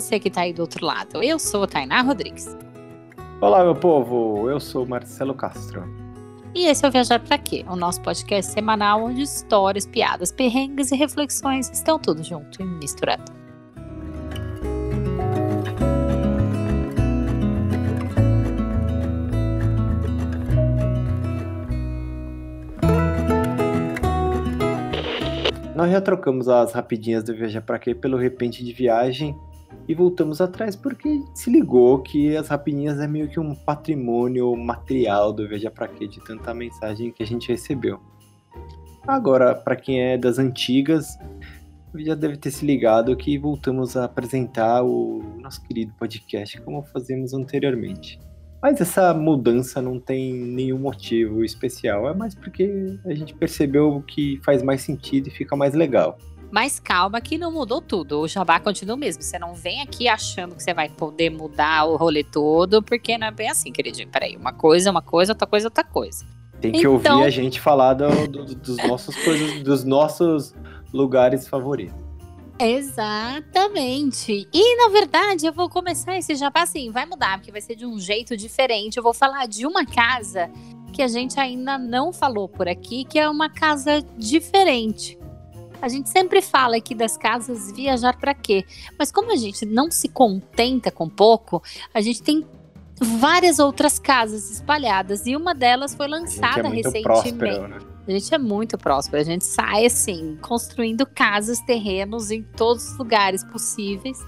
você que está aí do outro lado. Eu sou a Tainá Rodrigues. Olá, meu povo. Eu sou Marcelo Castro. E esse é o Viajar Pra Quê? O nosso podcast semanal onde histórias, piadas, perrengues e reflexões estão tudo junto e misturado. Nós já trocamos as rapidinhas do Viajar Pra Quê pelo repente de viagem e voltamos atrás porque se ligou que as rapidinhas é meio que um patrimônio material do Viajar Pra Quê de tanta mensagem que a gente recebeu. Agora, para quem é das antigas, já deve ter se ligado que voltamos a apresentar o nosso querido podcast como fazemos anteriormente. Mas essa mudança não tem nenhum motivo especial, é mais porque a gente percebeu que faz mais sentido e fica mais legal. Mas calma que não mudou tudo. O jabá continua o mesmo. Você não vem aqui achando que você vai poder mudar o rolê todo, porque não é bem assim, queridinho. Peraí, uma coisa é uma coisa, outra coisa é outra coisa. Tem que então... ouvir a gente falar do, do, dos nossos coisas, dos nossos lugares favoritos. Exatamente. E na verdade, eu vou começar esse jabá assim, vai mudar, porque vai ser de um jeito diferente. Eu vou falar de uma casa que a gente ainda não falou por aqui, que é uma casa diferente. A gente sempre fala aqui das casas viajar para quê? Mas como a gente não se contenta com pouco, a gente tem várias outras casas espalhadas e uma delas foi lançada a é recentemente. Próspero, né? A gente é muito próspero, a gente sai assim, construindo casas, terrenos em todos os lugares possíveis.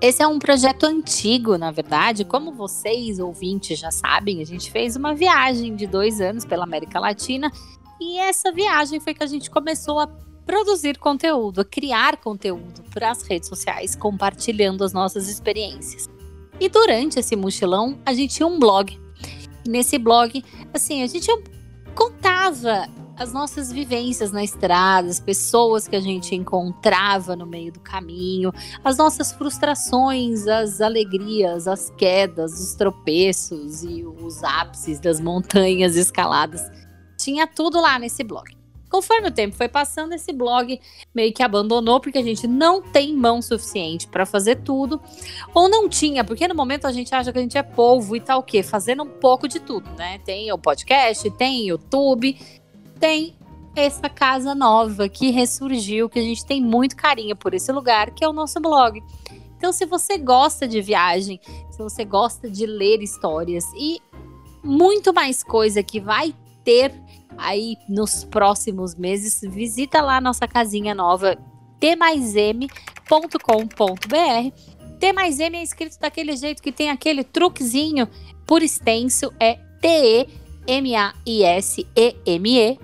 Esse é um projeto antigo, na verdade. Como vocês, ouvintes, já sabem, a gente fez uma viagem de dois anos pela América Latina. E essa viagem foi que a gente começou a produzir conteúdo, criar conteúdo para as redes sociais, compartilhando as nossas experiências. E durante esse mochilão, a gente tinha um blog. Nesse blog, assim, a gente contava as nossas vivências na estrada, as pessoas que a gente encontrava no meio do caminho, as nossas frustrações, as alegrias, as quedas, os tropeços e os ápices das montanhas escaladas. Tinha tudo lá nesse blog. Conforme o tempo foi passando, esse blog meio que abandonou porque a gente não tem mão suficiente para fazer tudo, ou não tinha, porque no momento a gente acha que a gente é polvo e tal o quê? Fazendo um pouco de tudo, né? Tem o podcast, tem YouTube, tem essa casa nova que ressurgiu, que a gente tem muito carinho por esse lugar, que é o nosso blog. Então, se você gosta de viagem, se você gosta de ler histórias e muito mais coisa que vai ter aí nos próximos meses, visita lá a nossa casinha nova t-m.com.br. T mais M é escrito daquele jeito que tem aquele truquezinho por extenso, é TE maiseme.com.br.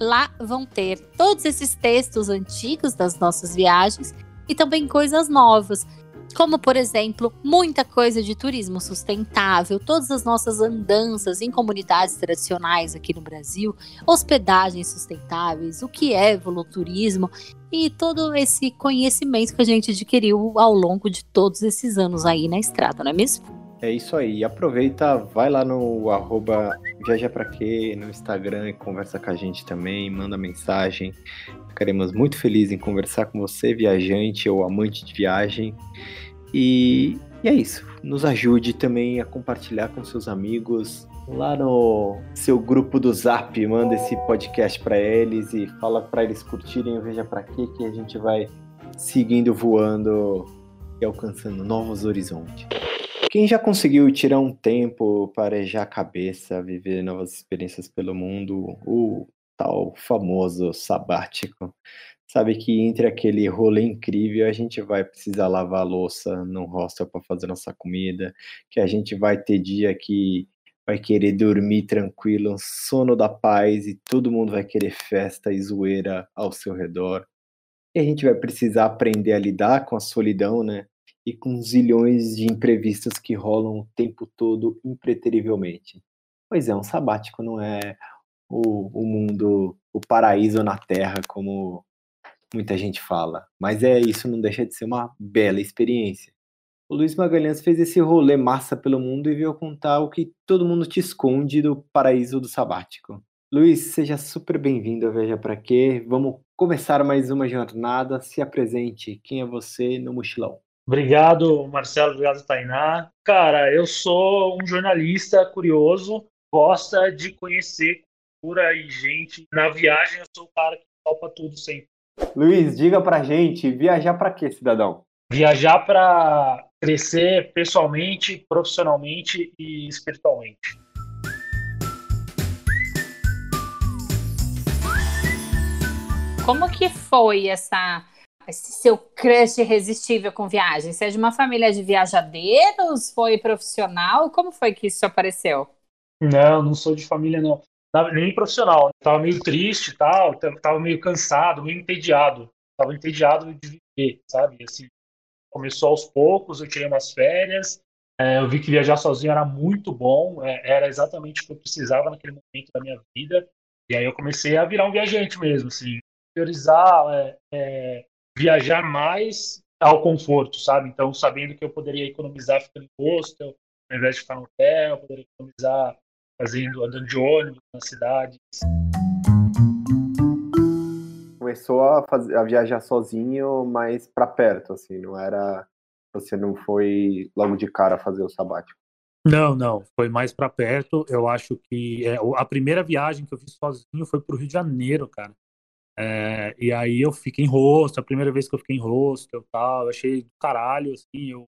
Lá vão ter todos esses textos antigos das nossas viagens e também coisas novas, como por exemplo, muita coisa de turismo sustentável, todas as nossas andanças em comunidades tradicionais aqui no Brasil, hospedagens sustentáveis, o que é voluturismo e todo esse conhecimento que a gente adquiriu ao longo de todos esses anos aí na estrada, não é mesmo? É isso aí. Aproveita, vai lá no arroba Viaja Pra Quê, no Instagram e conversa com a gente também, manda mensagem. Ficaremos muito felizes em conversar com você, viajante ou amante de viagem. E, e é isso. Nos ajude também a compartilhar com seus amigos. Lá no seu grupo do Zap, manda esse podcast para eles e fala para eles curtirem o Veja Pra Quê, que a gente vai seguindo voando e alcançando novos horizontes. Quem já conseguiu tirar um tempo para arejar a cabeça, viver novas experiências pelo mundo, o tal famoso sabático, sabe que entre aquele rolê incrível a gente vai precisar lavar a louça no hostel para fazer nossa comida, que a gente vai ter dia que vai querer dormir tranquilo, sono da paz e todo mundo vai querer festa e zoeira ao seu redor. E a gente vai precisar aprender a lidar com a solidão, né? E com zilhões de imprevistos que rolam o tempo todo impreterivelmente. Pois é, um sabático não é o, o mundo, o paraíso na Terra, como muita gente fala. Mas é isso não deixa de ser uma bela experiência. O Luiz Magalhães fez esse rolê massa pelo mundo e veio contar o que todo mundo te esconde do paraíso do sabático. Luiz, seja super bem-vindo a Veja Pra Quê. Vamos começar mais uma jornada. Se apresente. Quem é você no mochilão? Obrigado, Marcelo. Obrigado, Tainá. Cara, eu sou um jornalista curioso, gosta de conhecer cultura e gente. Na viagem, eu sou o cara que topa tudo sempre. Luiz, diga pra gente, viajar para quê, cidadão? Viajar para crescer pessoalmente, profissionalmente e espiritualmente. Como que foi essa esse seu crush irresistível com viagem? Você é de uma família de viajadeiros? Foi profissional? Como foi que isso apareceu? Não, não sou de família, não. Nem profissional. Tava meio triste e tal, tava meio cansado, meio entediado. Tava entediado de viver, sabe? Assim, começou aos poucos, eu tirei umas férias, é, eu vi que viajar sozinho era muito bom, é, era exatamente o que eu precisava naquele momento da minha vida. E aí eu comecei a virar um viajante mesmo, assim, priorizar é, é, viajar mais ao conforto, sabe? Então, sabendo que eu poderia economizar ficando em hostel, ao invés de ficar no hotel, poderia economizar fazendo, andando de ônibus na cidade. Começou a, fazer, a viajar sozinho, mas para perto, assim, não era. Você não foi logo de cara fazer o sabático. Não, não, foi mais para perto. Eu acho que é, a primeira viagem que eu fiz sozinho foi para o Rio de Janeiro, cara. É, e aí eu fiquei em rosto, a primeira vez que eu fiquei em rosto, eu tal, eu achei do caralho, assim, eu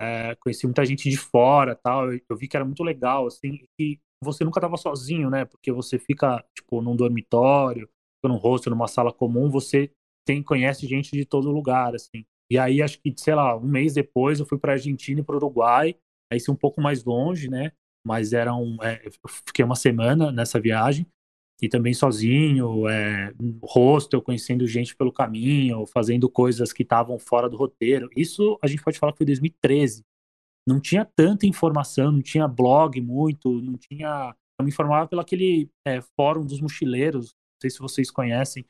é, conheci muita gente de fora, tal, eu, eu, vi que era muito legal, assim, e você nunca tava sozinho, né, porque você fica, tipo, num dormitório, num rosto, numa sala comum, você tem, conhece gente de todo lugar, assim. E aí, acho que, sei lá, um mês depois eu fui pra Argentina e pro Uruguai, aí sim um pouco mais longe, né, mas era um, é, eu fiquei uma semana nessa viagem, e também sozinho, é, hostel, conhecendo gente pelo caminho, fazendo coisas que estavam fora do roteiro. Isso a gente pode falar que foi 2013. Não tinha tanta informação, não tinha blog muito, não tinha. Eu me informava pelo aquele é, fórum dos mochileiros, não sei se vocês conhecem.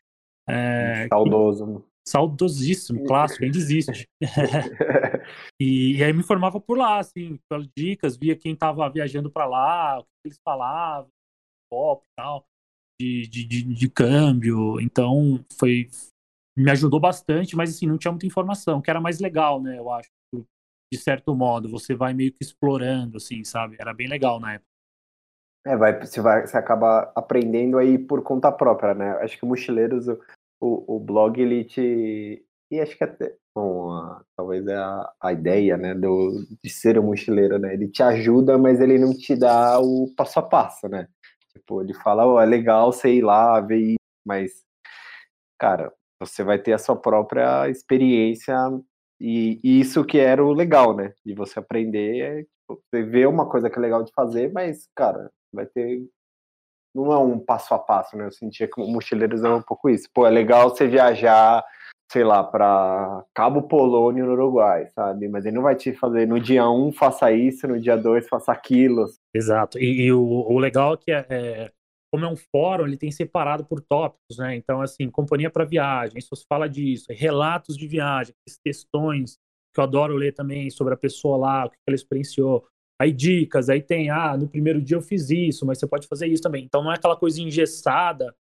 É, Saudoso. Que... Saudosíssimo, clássico, ainda existe. e, e, aí me informava por lá, assim, pelas dicas, via quem estava viajando para lá, o que eles falavam, pop e tal de, de, de, de câmbio. Então, foi me ajudou bastante, mas assim, não tinha muita informação, que era mais legal, né? Eu acho, de certo modo, você vai meio que explorando, assim, sabe? Era bem legal na época. É, vai, você, vai, você acaba aprendendo aí por conta própria, né? Acho que o Mochileiros, o, o, o blog, ele te. E acho que até. Bom, a, talvez é a, a ideia, né, do, de ser um mochileiro, né? Ele te ajuda, mas ele não te dá o passo a passo, né? Tipo, ele fala, oh, é legal ir lá, ver isso, mas, cara, você vai ter a sua própria experiência e, e isso que era o legal, né? De você aprender, é, tipo, você vê uma coisa que é legal de fazer, mas, cara, vai ter não é um passo a passo, né? Eu sentia que Mochileiros era um pouco isso. Pô, é legal você viajar sei lá, para Cabo Polônio, no Uruguai, sabe? Mas ele não vai te fazer no dia um faça isso, no dia dois faça aquilo. Exato. E, e o, o, legal é que é, é, como é um fórum, ele tem separado por tópicos, né? Então, assim, companhia para viagem, isso fala disso, relatos de viagem, questões que eu adoro ler também sobre a pessoa lá, o que ela experienciou. Aí dicas, aí tem, ah, no primeiro dia eu fiz isso, mas você pode fazer isso também. Então não é aquela coisa engessada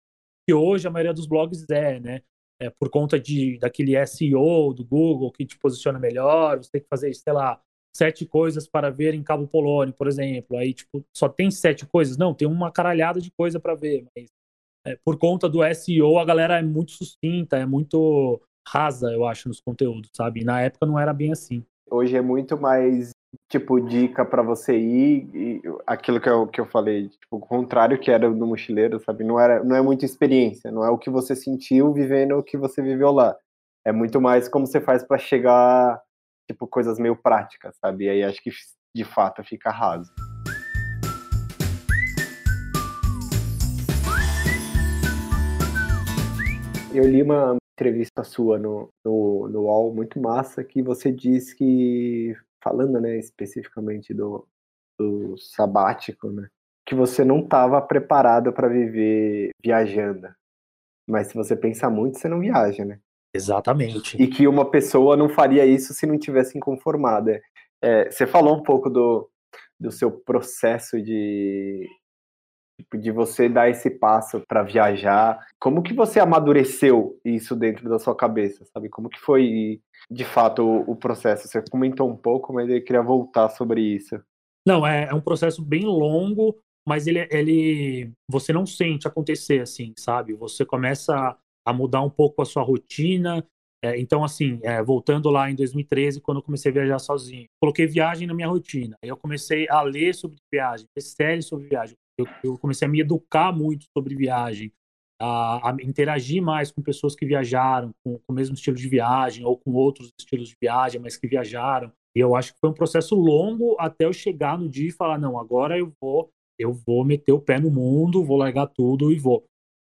que hoje a maioria dos blogs é, né? É, por conta de daquele SEO do Google que te posiciona melhor, você tem que fazer, sei lá, sete coisas para ver em Cabo Polônio, por exemplo. Aí, tipo, só tem sete coisas? Não, tem uma caralhada de coisa para ver, mas é, por conta do SEO, a galera é muito sucinta, é muito rasa, eu acho, nos conteúdos, sabe? E na época não era bem assim. Hoje é muito mais tipo, dica para você ir, e aquilo que eu, que eu falei, tipo, o contrário que era do mochileiro, sabe? Não, era, não é muita experiência, não é o que você sentiu vivendo o que você viveu lá. É muito mais como você faz para chegar, tipo, coisas meio práticas, sabe? E aí acho que de fato fica raso. Eu li uma entrevista sua no, no, no UOL muito massa que você diz que falando, né, especificamente do, do sabático, né, que você não estava preparado para viver viajando. Mas se você pensa muito, você não viaja, né? Exatamente. E que uma pessoa não faria isso se não tivesse inconformada. É, você falou um pouco do, do seu processo de tipo, de você dar esse passo para viajar. Como que você amadureceu isso dentro da sua cabeça, sabe? Como que foi, de fato, o, processo? Você comentou um pouco, mas eu queria voltar sobre isso. Não, é, é um processo bem longo, mas ele, ele, você não sente acontecer assim, sabe? Você começa a mudar um pouco a sua rotina, é, então, assim, é, voltando lá em 2013, quando eu comecei a viajar sozinho, coloquei viagem na minha rotina. Eu comecei a ler sobre viagem, ver séries sobre viagem. Eu, eu, comecei a me educar muito sobre viagem, a, a, interagir mais com pessoas que viajaram, com, com o mesmo estilo de viagem, ou com outros estilos de viagem, mas que viajaram. E eu acho que foi um processo longo até eu chegar no dia e falar, não, agora eu vou, eu vou meter o pé no mundo, vou largar tudo e vou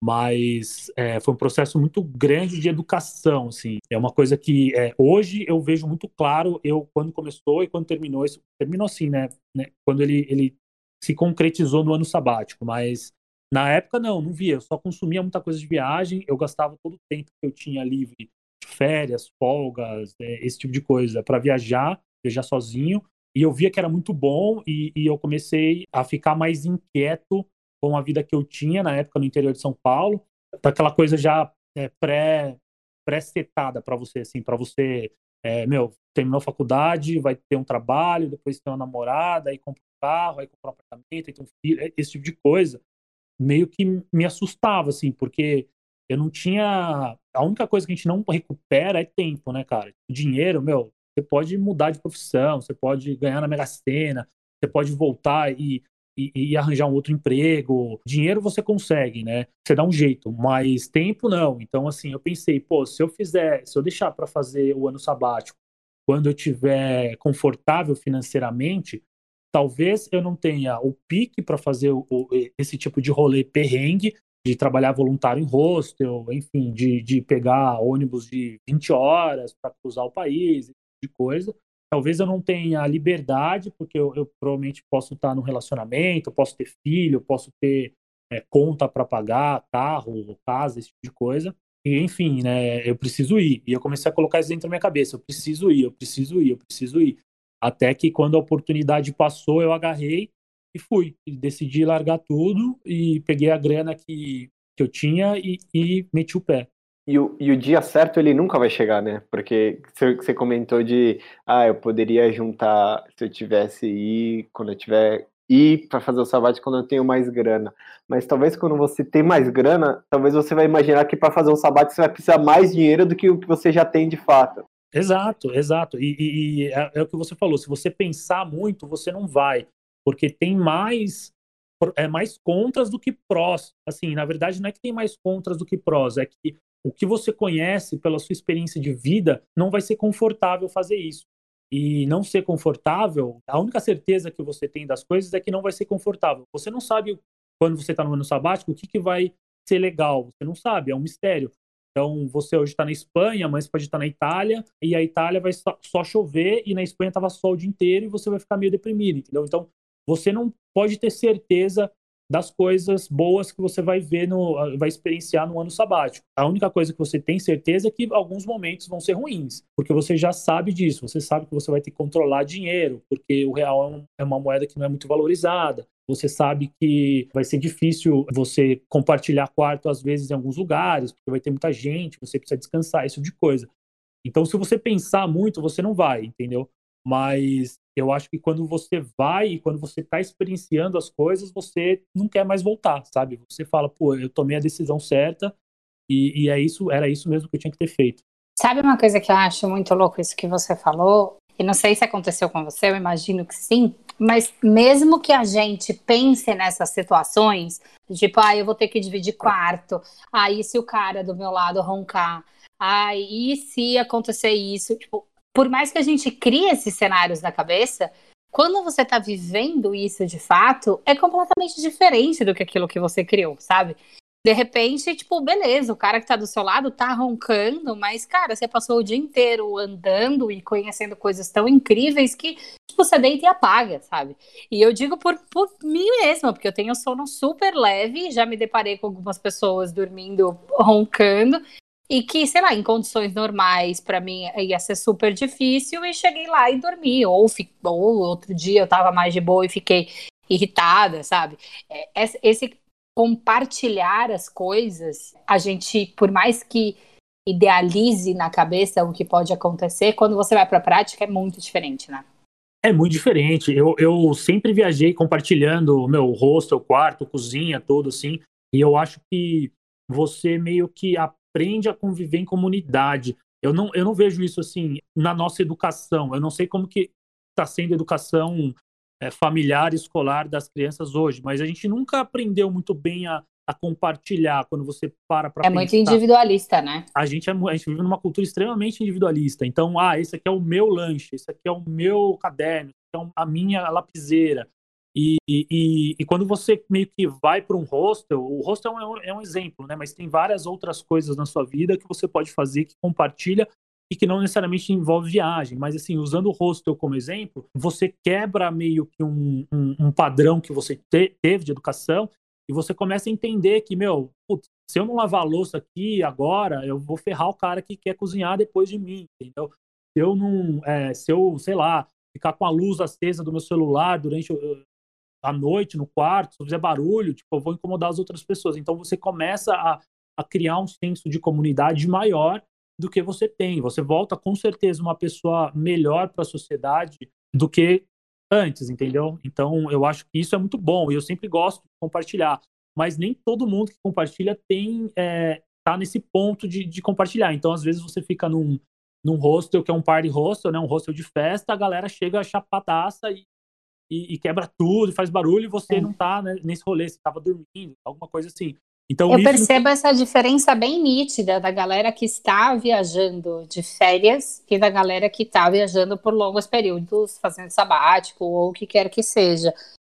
mas é, foi um processo muito grande de educação, assim. É uma coisa que é, hoje eu vejo muito claro, eu quando começou e quando terminou, isso terminou assim, né, né, quando ele, ele se concretizou no ano sabático, mas na época não, não via, eu só consumia muita coisa de viagem, eu gastava todo o tempo que eu tinha livre, férias, folgas, é, esse tipo de coisa, para viajar, viajar sozinho, e eu via que era muito bom e, e eu comecei a ficar mais inquieto com a vida que eu tinha na época no interior de São Paulo, aquela coisa já é, pré pré-setada para você, assim, para você, é, meu, terminou a faculdade, vai ter um trabalho, depois tem uma namorada, aí compra um carro, aí compra um apartamento, aí tem um filho, é, esse tipo de coisa, meio que me assustava, assim, porque eu não tinha. A única coisa que a gente não recupera é tempo, né, cara? Dinheiro, meu, você pode mudar de profissão, você pode ganhar na Mega Sena, você pode voltar e e, e, arranjar um outro emprego. Dinheiro você consegue, né? Você dá um jeito, mas tempo não. Então, assim, eu pensei, pô, se eu fizer, se eu deixar para fazer o ano sabático quando eu tiver confortável financeiramente, talvez eu não tenha o pique para fazer o, esse tipo de rolê perrengue, de trabalhar voluntário em hostel, enfim, de, de pegar ônibus de 20 horas para cruzar o país, tipo de coisa. Talvez eu não tenha liberdade, porque eu, eu provavelmente posso estar num relacionamento, posso ter filho, posso ter é, conta para pagar, carro, casa, esse tipo de coisa. E, enfim, né, eu preciso ir. E eu comecei a colocar isso dentro da minha cabeça. Eu preciso ir, eu preciso ir, eu preciso ir. Até que quando a oportunidade passou, eu agarrei e fui. E decidi largar tudo e peguei a grana que, que eu tinha e, e meti o pé. E o, e o dia certo ele nunca vai chegar, né? Porque você comentou de, ah, eu poderia juntar se eu tivesse ir, quando eu tiver ir para fazer o sabático quando eu tenho mais grana. Mas talvez quando você tem mais grana, talvez você vai imaginar que para fazer um sabático você vai precisar mais dinheiro do que o que você já tem de fato. Exato, exato. E, e, e é, é, o que você falou. Se você pensar muito, você não vai, porque tem mais é mais contras do que prós. Assim, na verdade, não é que tem mais contras do que prós, é que o que você conhece pela sua experiência de vida não vai ser confortável fazer isso. E não ser confortável, a única certeza que você tem das coisas é que não vai ser confortável. Você não sabe quando você está no ano sabático o que, que vai ser legal. Você não sabe, é um mistério. Então, você hoje está na Espanha, mas pode estar na Itália, e a Itália vai só chover, e na Espanha estava sol o dia inteiro, e você vai ficar meio deprimido, entendeu? Então, você não pode ter certeza das coisas boas que você vai ver no vai experienciar no ano sabático. A única coisa que você tem certeza é que alguns momentos vão ser ruins, porque você já sabe disso, você sabe que você vai ter que controlar dinheiro, porque o real é, é uma moeda que não é muito valorizada. Você sabe que vai ser difícil você compartilhar quarto às vezes em alguns lugares, porque vai ter muita gente, você precisa descansar, isso tipo de coisa. Então, se você pensar muito, você não vai, entendeu? Mas eu acho que quando você vai e quando você está experienciando as coisas, você não quer mais voltar, sabe? Você fala, pô, eu tomei a decisão certa e, e é isso, era isso mesmo que eu tinha que ter feito. Sabe uma coisa que eu acho muito louco isso que você falou? E não sei se aconteceu com você, eu imagino que sim. Mas mesmo que a gente pense nessas situações, tipo, ah, eu vou ter que dividir quarto, ah, e se o cara do meu lado roncar? Ah, e se acontecer isso? Tipo, por mais que a gente crie esses cenários na cabeça, quando você tá vivendo isso de fato, é completamente diferente do que aquilo que você criou, sabe? De repente, tipo, beleza, o cara que tá do seu lado tá roncando, mas, cara, você passou o dia inteiro andando e conhecendo coisas tão incríveis que, tipo, você deita e apaga, sabe? E eu digo por, por mim mesma, porque eu tenho sono super leve, já me deparei com algumas pessoas dormindo roncando, e que, sei lá, em condições normais, para mim ia ser super difícil, e cheguei lá e dormi. Ou, ou outro dia eu tava mais de boa e fiquei irritada, sabe? É, esse compartilhar as coisas, a gente, por mais que idealize na cabeça o que pode acontecer, quando você vai para a prática é muito diferente, né? É muito diferente. Eu, eu sempre viajei compartilhando o meu rosto, o quarto, cozinha, tudo assim. E eu acho que você meio que aprende a conviver em comunidade. Eu não, eu não vejo isso assim na nossa educação. Eu não sei como que está sendo a educação é, familiar, escolar das crianças hoje, mas a gente nunca aprendeu muito bem a, a compartilhar quando você para para É pensar. muito individualista, né? A gente, é, a gente vive numa cultura extremamente individualista. Então, ah, esse aqui é o meu lanche, esse aqui é o meu caderno, esse é a minha lapiseira. E, e, e quando você meio que vai para um hostel, o hostel é um, é um exemplo, né? Mas tem várias outras coisas na sua vida que você pode fazer que compartilha e que não necessariamente envolve viagem, mas assim, usando o hostel como exemplo, você quebra meio que um, um, um padrão que você te, teve de educação e você começa a entender que, meu, putz, se eu não lavar a louça aqui agora, eu vou ferrar o cara que quer cozinhar depois de mim, entendeu? Se eu não, é, se eu, sei lá, ficar com a luz acesa do meu celular durante a noite no quarto, se fizer barulho, tipo, eu vou incomodar as outras pessoas. Então você começa a, a criar um senso de comunidade maior do que você tem. Você volta com certeza uma pessoa melhor para a sociedade do que antes, entendeu? Então, eu acho que isso é muito bom e eu sempre gosto de compartilhar. Mas nem todo mundo que compartilha tem é, tá nesse ponto de, de compartilhar. Então, às vezes você fica num, num hostel que é um party hostel, né? Um hostel de festa, a galera chega chapadaça e, e, e quebra tudo, faz barulho e você é. não tá né, nesse rolê, você tava dormindo, alguma coisa assim. Então, eu percebo essa diferença bem nítida da galera que está viajando de férias e da galera que está viajando por longos períodos, fazendo sabático ou o que quer que seja.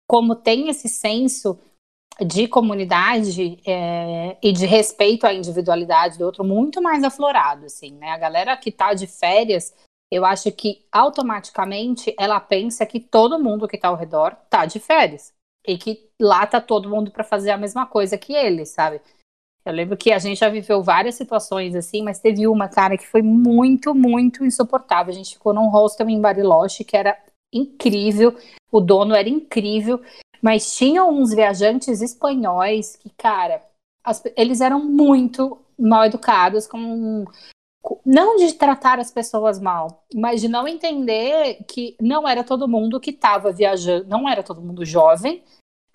Como tem esse senso de comunidade é, e de respeito à individualidade do outro muito mais aflorado, assim, né? A galera que está de férias, eu acho que automaticamente ela pensa que todo mundo que está ao redor está de férias e que lá tá todo mundo para fazer a mesma coisa que ele, sabe? Eu lembro que a gente já viveu várias situações assim, mas teve uma, cara, que foi muito, muito insuportável. A gente ficou num hostel em Bariloche que era incrível, o dono era incrível, mas tinha uns viajantes espanhóis que, cara, as, eles eram muito mal educados, com não de tratar as pessoas mal, mas de não entender que não era todo mundo que estava viajando, não era todo mundo jovem,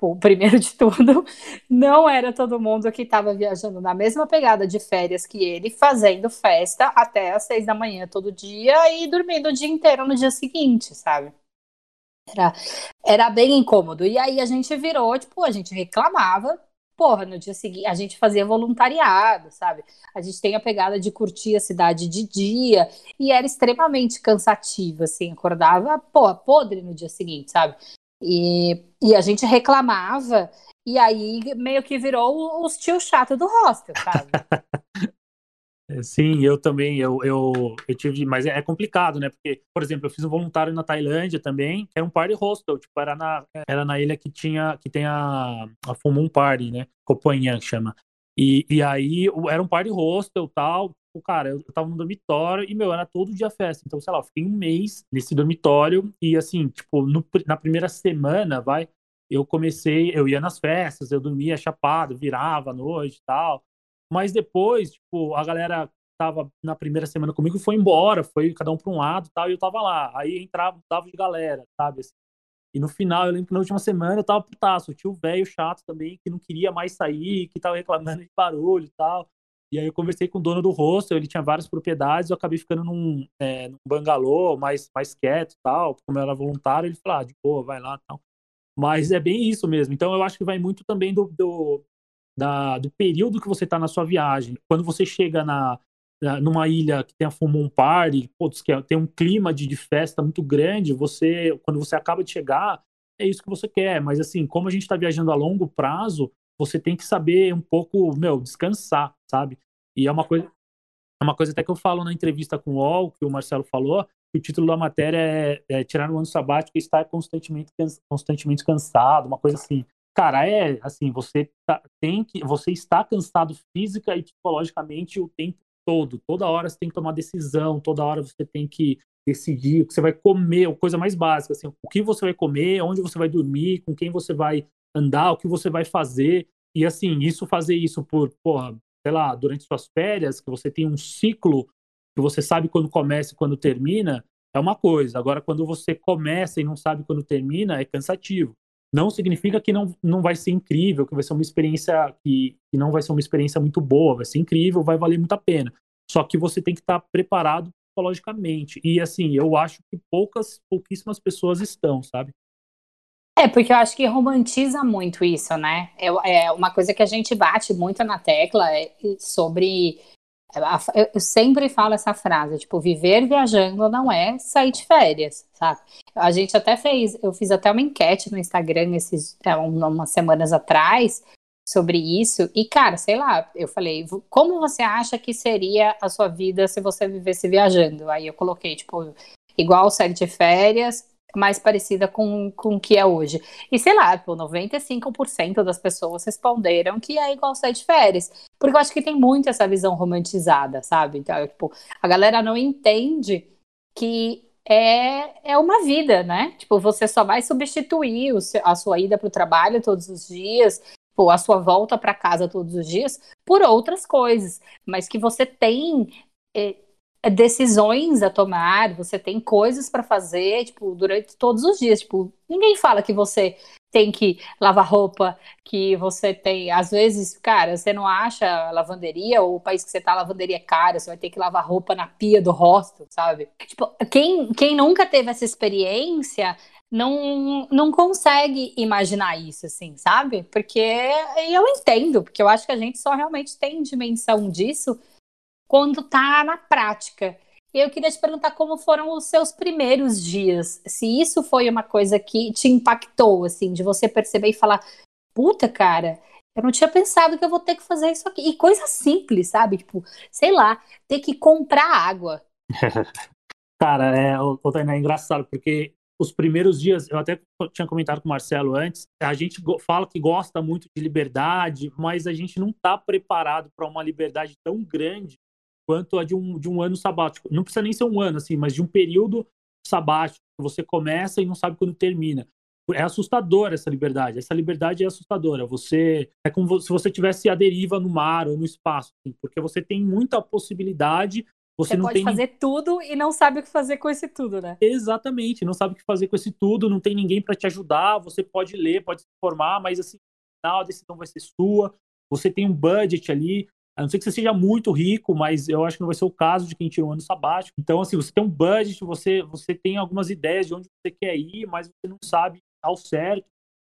Tipo, primeiro de tudo, não era todo mundo que estava viajando na mesma pegada de férias que ele, fazendo festa até às seis da manhã todo dia e dormindo o dia inteiro no dia seguinte, sabe? Era, era bem incômodo. E aí a gente virou, tipo, a gente reclamava, porra, no dia seguinte, a gente fazia voluntariado, sabe? A gente tem a pegada de curtir a cidade de dia e era extremamente cansativo, assim, acordava, porra, podre no dia seguinte, sabe? E, e a gente reclamava, e aí meio que virou os tio chato do hostel, sabe? Sim, eu também, eu, eu, eu tive, mas é complicado, né? Porque, por exemplo, eu fiz um voluntário na Tailândia também, que era um party hostel, tipo, era na, era na ilha que tinha, que tem a, a Full Moon Party, né? Copanhan chama. E, e aí era um party hostel tal, tipo, cara, eu tava no dormitório e, meu, era todo dia festa. Então, sei lá, eu fiquei um mês nesse dormitório e, assim, tipo, no, na primeira semana, vai, eu comecei, eu ia nas festas, eu dormia chapado, virava à noite e tal. Mas depois, tipo, a galera tava na primeira semana comigo foi embora, foi cada um para um lado tal, e eu tava lá. Aí entrava, tava de galera, sabe? Assim. E no final, eu lembro que na última semana eu tava putaço. Tinha o velho chato também, que não queria mais sair, que tava reclamando de barulho e tal. E aí eu conversei com o dono do hostel, ele tinha várias propriedades, eu acabei ficando num, é, num bangalô mais, mais quieto tal, como eu era voluntário, ele falou, ah, de boa, vai lá tal. Mas é bem isso mesmo. Então eu acho que vai muito também do, do, da, do período que você está na sua viagem. Quando você chega na, na numa ilha que tem a Full Moon Party, putz, que é, tem um clima de, de festa muito grande, você, quando você acaba de chegar, é isso que você quer. Mas assim, como a gente está viajando a longo prazo, você tem que saber um pouco, meu, descansar, sabe? E é uma coisa, é uma coisa até que eu falo na entrevista com o UOL, que o Marcelo falou, que o título da matéria é, é tirar um ano sabático e estar constantemente, constantemente cansado, uma coisa assim. Cara, é assim, você tá, tem que, você está cansado física e psicologicamente o tempo todo. Toda hora você tem que tomar decisão, toda hora você tem que decidir o que você vai comer, a coisa mais básica, assim, o que você vai comer, onde você vai dormir, com quem você vai andar, o que você vai fazer. E assim, isso fazer isso por, porra, sei lá, durante suas férias, que você tem um ciclo que você sabe quando começa e quando termina, é uma coisa. Agora, quando você começa e não sabe quando termina, é cansativo. Não significa que não, não vai ser incrível, que vai ser uma experiência que, que não vai ser uma experiência muito boa, vai ser incrível, vai valer muito a pena. Só que você tem que estar preparado psicologicamente. E assim, eu acho que poucas, pouquíssimas pessoas estão, sabe? É, porque eu acho que romantiza muito isso, né? É, é uma coisa que a gente bate muito na tecla é sobre. Eu sempre falo essa frase, tipo, viver viajando não é sair de férias, sabe? A gente até fez, eu fiz até uma enquete no Instagram esses, é, umas semanas atrás, sobre isso. E, cara, sei lá, eu falei, como você acha que seria a sua vida se você vivesse viajando? Aí eu coloquei, tipo, igual série de férias, mais parecida com, com o que é hoje. E sei lá, tipo, 95% das pessoas responderam que é igual sair de férias. Porque eu acho que tem muito essa visão romantizada, sabe? Então, tipo, a galera não entende que é, é uma vida, né? Tipo, você só vai substituir o, a sua ida para o trabalho todos os dias, ou a sua volta para casa todos os dias por outras coisas, mas que você tem é, decisões a tomar, você tem coisas para fazer, tipo, durante todos os dias, tipo, ninguém fala que você tem que lavar roupa, que você tem, às vezes, cara, você não acha lavanderia, ou o país que você tá, lavanderia é cara, você vai ter que lavar roupa na pia do hostel, sabe? Tipo, quem, quem nunca teve essa experiência não, não consegue imaginar isso, assim, sabe? Porque eu entendo, porque eu acho que a gente só realmente tem dimensão disso quando tá na prática. Eu queria te perguntar como foram os seus primeiros dias, se isso foi uma coisa que te impactou, assim, de você perceber e falar, puta, cara, eu não tinha pensado que eu vou ter que fazer isso aqui. E coisa simples, sabe? Tipo, sei lá, ter que comprar água. Cara, é, é engraçado, porque os primeiros dias, eu até tinha comentado com o Marcelo antes, a gente fala que gosta muito de liberdade, mas a gente não está preparado para uma liberdade tão grande quanto a de um, de um ano sabático. Não precisa nem ser um ano, assim, mas de um período sabático, que você começa e não sabe quando termina. É assustadora essa liberdade. Essa liberdade é assustadora. Você é como se você tivesse a deriva no mar ou no espaço, assim, porque você tem muita possibilidade você, você não pode tem... fazer tudo e não sabe o que fazer com esse tudo, né? Exatamente, não sabe o que fazer com esse tudo, não tem ninguém para te ajudar, você pode ler, pode se informar, mas assim, no final a decisão vai ser sua, você tem um budget ali, a não ser que você seja muito rico, mas eu acho que não vai ser o caso de quem tirou um ano sabático. Então, assim, você tem um budget, você, você tem algumas ideias de onde você quer ir, mas você não sabe ao certo.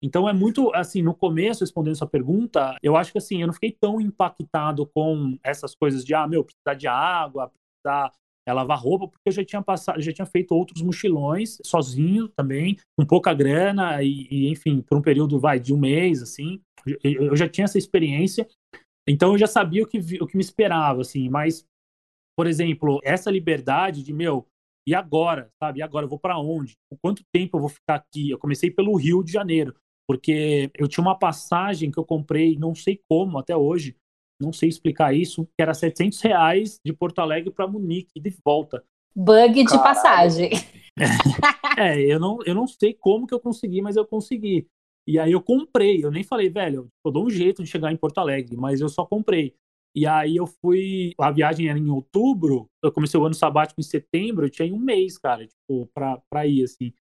Então é muito assim, no começo, respondendo sua pergunta, eu acho que assim, eu não fiquei tão impactado com essas coisas de ah, meu, precisar de água, precisar é, lavar roupa, porque eu já tinha passado, já tinha feito outros mochilões sozinho também, com pouca grana e, e enfim, por um período vai de um mês assim, eu, eu, já tinha essa experiência, então eu já sabia o que o que me esperava assim, mas por exemplo, essa liberdade de meu e agora, sabe? E agora eu vou para onde? Por quanto tempo eu vou ficar aqui? Eu comecei pelo Rio de Janeiro, porque eu tinha uma passagem que eu comprei, não sei como até hoje, não sei explicar isso, que era 700 reais de Porto Alegre para Munique de volta. Bug de Caralho. passagem. é, eu não, eu não sei como que eu consegui, mas eu consegui. E aí eu comprei, eu nem falei, velho, eu dou um jeito de chegar em Porto Alegre, mas eu só comprei. E aí eu fui, a viagem era em outubro, eu comecei o ano sabático em setembro, eu tinha um mês, cara, tipo, pra, pra ir, assim.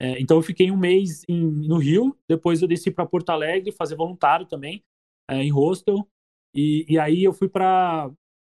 É, então eu fiquei um mês em, no Rio, depois eu desci para Porto Alegre, fazer voluntário também, é, em hostel, e, e aí eu fui para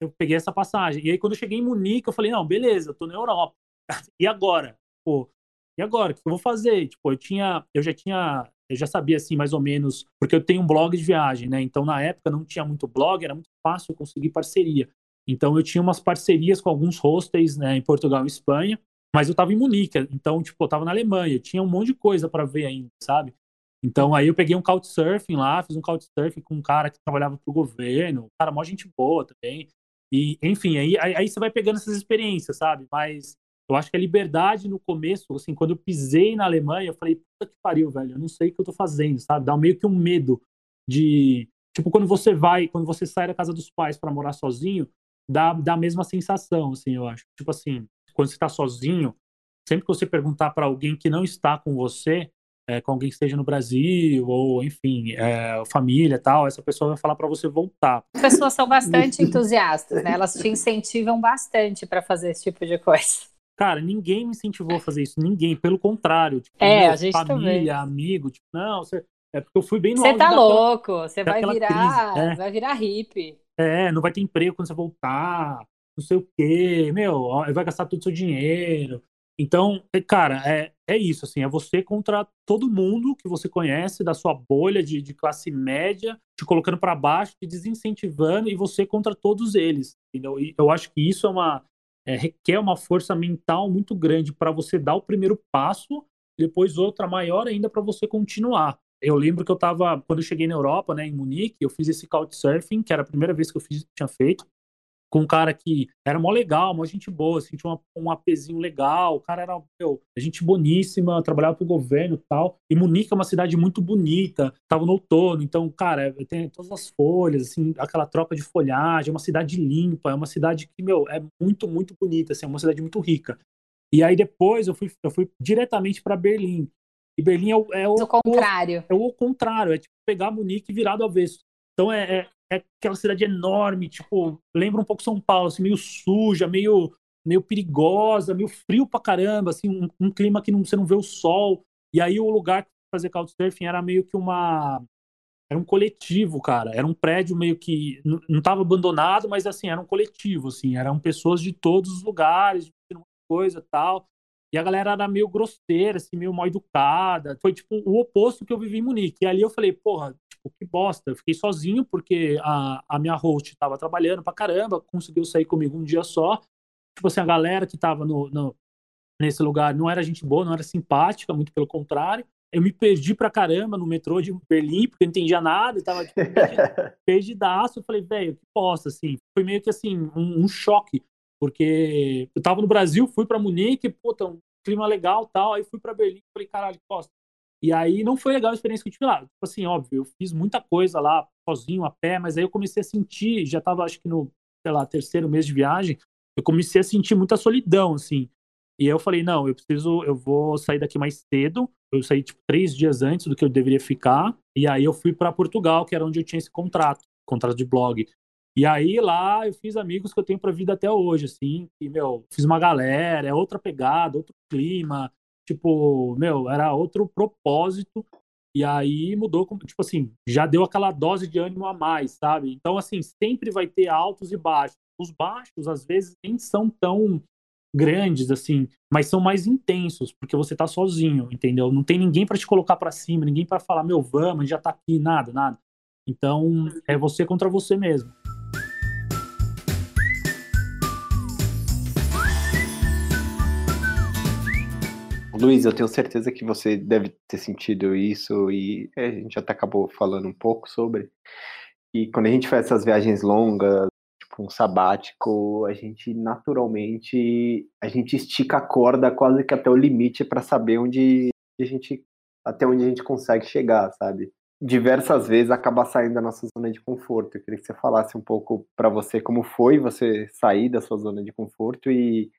eu peguei essa passagem. E aí quando eu cheguei em Munique, eu falei, não, beleza, eu tô na Europa. E agora? Pô, e agora? O que eu vou fazer? Tipo, eu tinha, eu já tinha, eu já sabia assim mais ou menos, porque eu tenho um blog de viagem, né? Então na época não tinha muito blog, era muito fácil conseguir parceria. Então eu tinha umas parcerias com alguns hostels, né, em Portugal e Espanha, mas eu tava em Munique, então tipo, eu tava na Alemanha, tinha um monte de coisa para ver ainda, sabe? Então aí eu peguei um couchsurfing lá, fiz um couchsurfing com um cara que trabalhava pro governo, um cara mó gente boa também. E, enfim, aí, aí, você vai pegando essas experiências, sabe? Mas eu acho que a liberdade no começo, assim, quando eu pisei na Alemanha, eu falei, puta que pariu, velho, eu não sei o que eu tô fazendo, sabe? Dá meio que um medo de. Tipo, quando você vai, quando você sai da casa dos pais para morar sozinho, dá, dá a mesma sensação, assim, eu acho. Tipo assim, quando você tá sozinho, sempre que você perguntar para alguém que não está com você, é, com alguém que esteja no Brasil, ou enfim, é, família tal, essa pessoa vai falar para você voltar. As pessoas são bastante entusiastas, né? Elas te incentivam bastante para fazer esse tipo de coisa. Cara, ninguém me incentivou a fazer isso, ninguém, pelo contrário. Tipo, é, meu, a gente família, também. amigo, tipo, não, você, é porque eu fui bem no Você tá louco, você vai virar, crise, é. vai virar hippie. É, não vai ter emprego quando você voltar, não sei o quê, meu, vai gastar todo o seu dinheiro. Então, é, cara, é, é isso, assim, é você contra todo mundo que você conhece, da sua bolha de, de classe média, te colocando para baixo, te desincentivando, e você contra todos eles, entendeu? E eu acho que isso é uma, é, requer uma força mental muito grande para você dar o primeiro passo, depois outra maior ainda para você continuar. Eu lembro que eu estava, quando eu cheguei na Europa, né, em Munique, eu fiz esse couchsurfing, que era a primeira vez que eu fiz, tinha feito com um cara que era mó legal, mó gente boa, assim, tinha uma, um apezinho legal, o cara era, meu, gente boníssima, trabalhava pro governo e tal. E Munique é uma cidade muito bonita, tava no outono, então, cara, tem todas as folhas, assim, aquela troca de folhagem, é uma cidade limpa, é uma cidade que, meu, é muito, muito bonita, assim, é uma cidade muito rica. E aí depois eu fui, eu fui diretamente para Berlim. E Berlim é o, é o, o contrário. É o contrário, é tipo pegar Munique virado ao avesso. Então é, é, é aquela cidade enorme, tipo, lembra um pouco São Paulo, assim, meio suja, meio, meio perigosa, meio frio pra caramba, assim, um, um clima que não, você não vê o sol. E aí o lugar que fazer couchsurfing era meio que uma era um coletivo, cara. Era um prédio meio que não estava abandonado, mas assim, era um coletivo, assim, eram pessoas de todos os lugares, de coisa, tal. E a galera era meio grosseira, assim, meio mal educada. Foi tipo o oposto que eu vivi em Munique. E ali eu falei, porra, tipo, que bosta. Eu fiquei sozinho porque a, a minha host estava trabalhando pra caramba, conseguiu sair comigo um dia só. Tipo assim, a galera que tava no, no, nesse lugar não era gente boa, não era simpática, muito pelo contrário. Eu me perdi pra caramba no metrô de Berlim, porque eu não entendia nada, e tava tipo, perdidaço. Eu falei, velho, que bosta, assim. Foi meio que assim, um, um choque, porque eu tava no Brasil, fui pra Munique, puta, um clima legal tal, aí fui pra Berlim, falei, caralho, que bosta e aí não foi legal a experiência que eu tive lá. Tipo assim, óbvio, eu fiz muita coisa lá, sozinho, a pé, mas aí eu comecei a sentir, já tava acho que no, sei lá, terceiro mês de viagem, eu comecei a sentir muita solidão, assim. E eu falei, não, eu preciso, eu vou sair daqui mais cedo. Eu saí, tipo, três dias antes do que eu deveria ficar. E aí eu fui para Portugal, que era onde eu tinha esse contrato, contrato de blog. E aí lá eu fiz amigos que eu tenho pra vida até hoje, assim. E, meu, fiz uma galera, é outra pegada, outro clima tipo, meu, era outro propósito. E aí mudou, tipo assim, já deu aquela dose de ânimo a mais, sabe? Então, assim, sempre vai ter altos e baixos. Os baixos, às vezes, nem são tão grandes, assim, mas são mais intensos, porque você tá sozinho, entendeu? Não tem ninguém para te colocar para cima, ninguém para falar, meu, vamos, já tá aqui, nada, nada. Então, é você contra você mesmo. Luiz, eu tenho certeza que você deve ter sentido isso e é, a gente já acabou falando um pouco sobre. E quando a gente faz essas viagens longas, tipo um sabático, a gente naturalmente a gente estica a corda quase que até o limite para saber onde a gente até onde a gente consegue chegar, sabe? Diversas vezes acaba saindo da nossa zona de conforto. Eu queria que você falasse um pouco para você como foi você sair da sua zona de conforto e,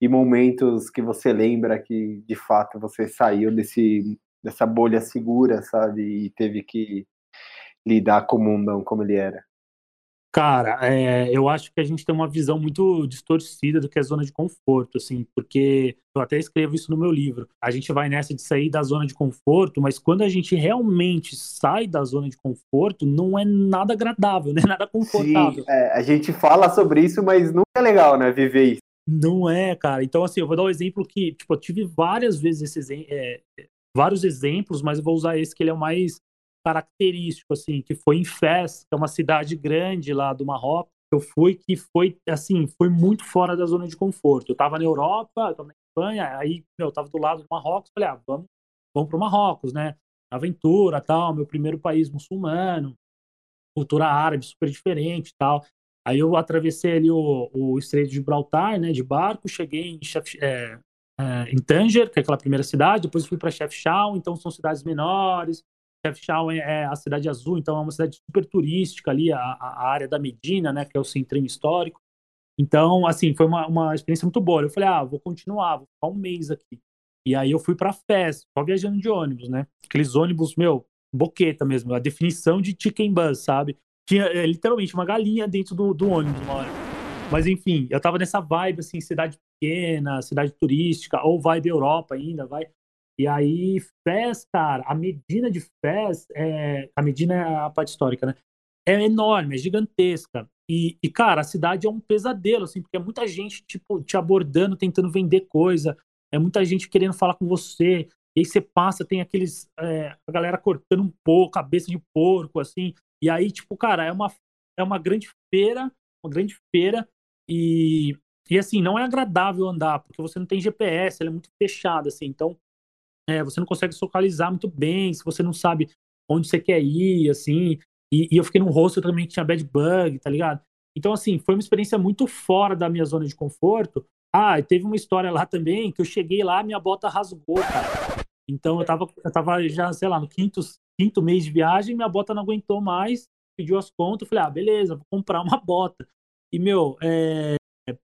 e momentos que você lembra que de fato você saiu desse dessa bolha segura, sabe, e teve que lidar com o mundão como ele era. Cara, é, eu acho que a gente tem uma visão muito distorcida do que é zona de conforto, assim, porque eu até escrevo isso no meu livro. A gente vai nessa de sair da zona de conforto, mas quando a gente realmente sai da zona de conforto, não é nada agradável, não é nada confortável. Sim, é, a gente fala sobre isso, mas não é legal, né, viver isso. Não é, cara. Então, assim, eu vou dar um exemplo que, tipo, eu tive várias vezes esses, é, vários exemplos, mas eu vou usar esse que ele é o mais característico, assim, que foi em Fez, que é uma cidade grande lá do Marrocos. Eu fui que foi, assim, foi muito fora da zona de conforto. Eu tava na Europa, eu tava na Espanha, aí, meu, eu tava do lado do Marrocos, falei, ah, vamos, vamos pro Marrocos, né? Aventura, tal, meu primeiro país muçulmano, cultura árabe super diferente tal. Aí eu atravessei ali o, o Estreito de Gibraltar, né, de barco, cheguei em, é, é, em Tanger, que é aquela primeira cidade, depois fui para Chefchaouen, então são cidades menores, Chefchaouen é a cidade azul, então é uma cidade super turística ali, a, a área da Medina, né, que é o centrinho histórico. Então, assim, foi uma, uma experiência muito boa. Eu falei, ah, vou continuar, vou ficar um mês aqui. E aí eu fui pra Fez, só viajando de ônibus, né? Aqueles ônibus, meu, boqueta mesmo, a definição de chicken bus, sabe? Tinha é, literalmente uma galinha dentro do, do ônibus uma hora. Mas enfim, eu tava nessa vibe, assim, cidade pequena, cidade turística, ou vibe Europa ainda, vai. E aí, Fez, cara, a Medina de Fez, é, a Medina é a parte histórica, né? É enorme, é gigantesca. E, e, cara, a cidade é um pesadelo, assim, porque é muita gente, tipo, te abordando, tentando vender coisa, é muita gente querendo falar com você, e aí você passa, tem aqueles, é, a galera cortando um pouco, cabeça de porco, assim, e aí, tipo, cara, é uma, é uma grande feira, uma grande feira, e, e assim, não é agradável andar, porque você não tem GPS, ela é muito fechada, assim, então é, você não consegue se muito bem, se você não sabe onde você quer ir, assim. E, e eu fiquei num rosto também que tinha bad bug, tá ligado? Então, assim, foi uma experiência muito fora da minha zona de conforto. Ah, teve uma história lá também que eu cheguei lá, minha bota rasgou, cara. Então eu tava, eu tava já, sei lá, no quinto, quinto mês de viagem, minha bota não aguentou mais, pediu as contas, eu falei, ah, beleza, vou comprar uma bota. E, meu, é,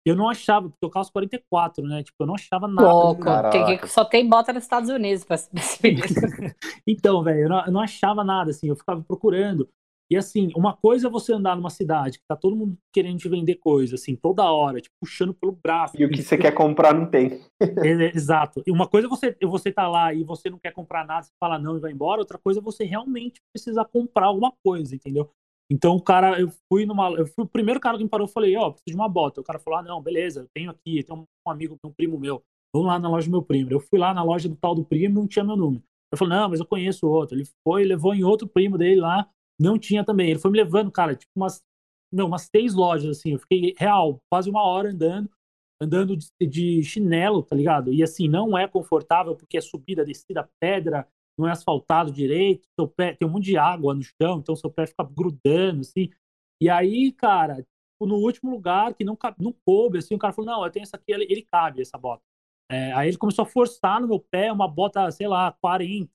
eu não achava, porque eu calço 44, né? Tipo, eu não achava nada. Louco, tem que, só tem bota nos Estados Unidos pra se Então, velho, eu, eu, não achava nada, assim, eu ficava procurando. E assim, uma coisa é você andar numa cidade que tá todo mundo querendo te vender coisa, assim, toda hora, tipo, puxando pelo braço. E o que você quer comprar não tem. É, exato. E uma coisa é você, você tá lá e você não quer comprar nada, você fala não e vai embora, outra coisa é você realmente precisar comprar alguma coisa, entendeu? Então o cara, eu fui numa. Eu fui o primeiro cara que me parou, eu falei, ó, oh, preciso de uma bota. O cara falou, ah, não, beleza, eu tenho aqui, tem um amigo, um primo meu. Vamos lá na loja do meu primo. Eu fui lá na loja do tal do primo, não tinha meu número. Eu falei, não, mas eu conheço outro. Ele foi, levou em outro primo dele lá, não tinha também. Ele foi me levando, cara, tipo umas, não, umas seis lojas, assim. Eu fiquei real, quase uma hora andando, andando de, de chinelo, tá ligado? E assim, não é confortável porque é subida, descida, pedra, não é asfaltado direito, seu pé tem um monte de água no chão, então seu pé fica grudando, assim. E aí, cara, tipo, no último lugar que não, não coube, assim, o cara falou, não, eu tenho essa aqui, ele, ele cabe, essa bota. É, aí ele começou a forçar no meu pé uma bota, sei lá, 40.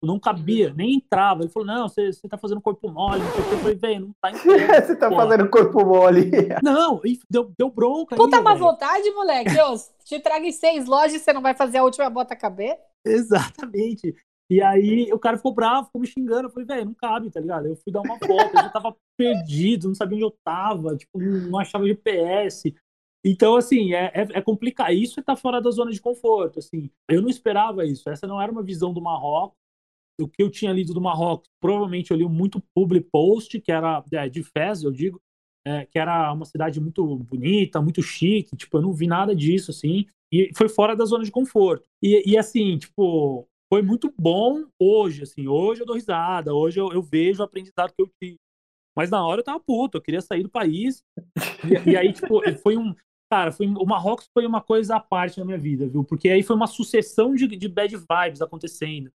Não cabia, nem entrava. Ele falou, não, você, você tá fazendo corpo mole. Eu falei, velho, não tá entrando. você tá porra. fazendo corpo mole. Não, deu, deu bronca. Puta má vontade, moleque. Deus, te traga em seis lojas e você não vai fazer a última bota caber? Exatamente. E aí o cara ficou bravo, ficou me xingando. Eu falei, velho, não cabe, tá ligado? Eu fui dar uma volta, eu já tava perdido, não sabia onde eu tava, tipo, não achava GPS. Então, assim, é, é, é complicado. Isso é tá fora da zona de conforto, assim. Eu não esperava isso. Essa não era uma visão do Marrocos. O que eu tinha lido do Marrocos, provavelmente eu li muito public post, que era é, de Fez, eu digo, é, que era uma cidade muito bonita, muito chique. Tipo, eu não vi nada disso, assim. E foi fora da zona de conforto. E, e assim, tipo, foi muito bom hoje, assim, hoje eu dou risada, hoje eu, eu vejo o aprendizado que eu tive. Mas na hora eu tava puto, eu queria sair do país. E, e aí, tipo, foi um. Cara, foi, o Marrocos foi uma coisa à parte na minha vida, viu? Porque aí foi uma sucessão de, de bad vibes acontecendo.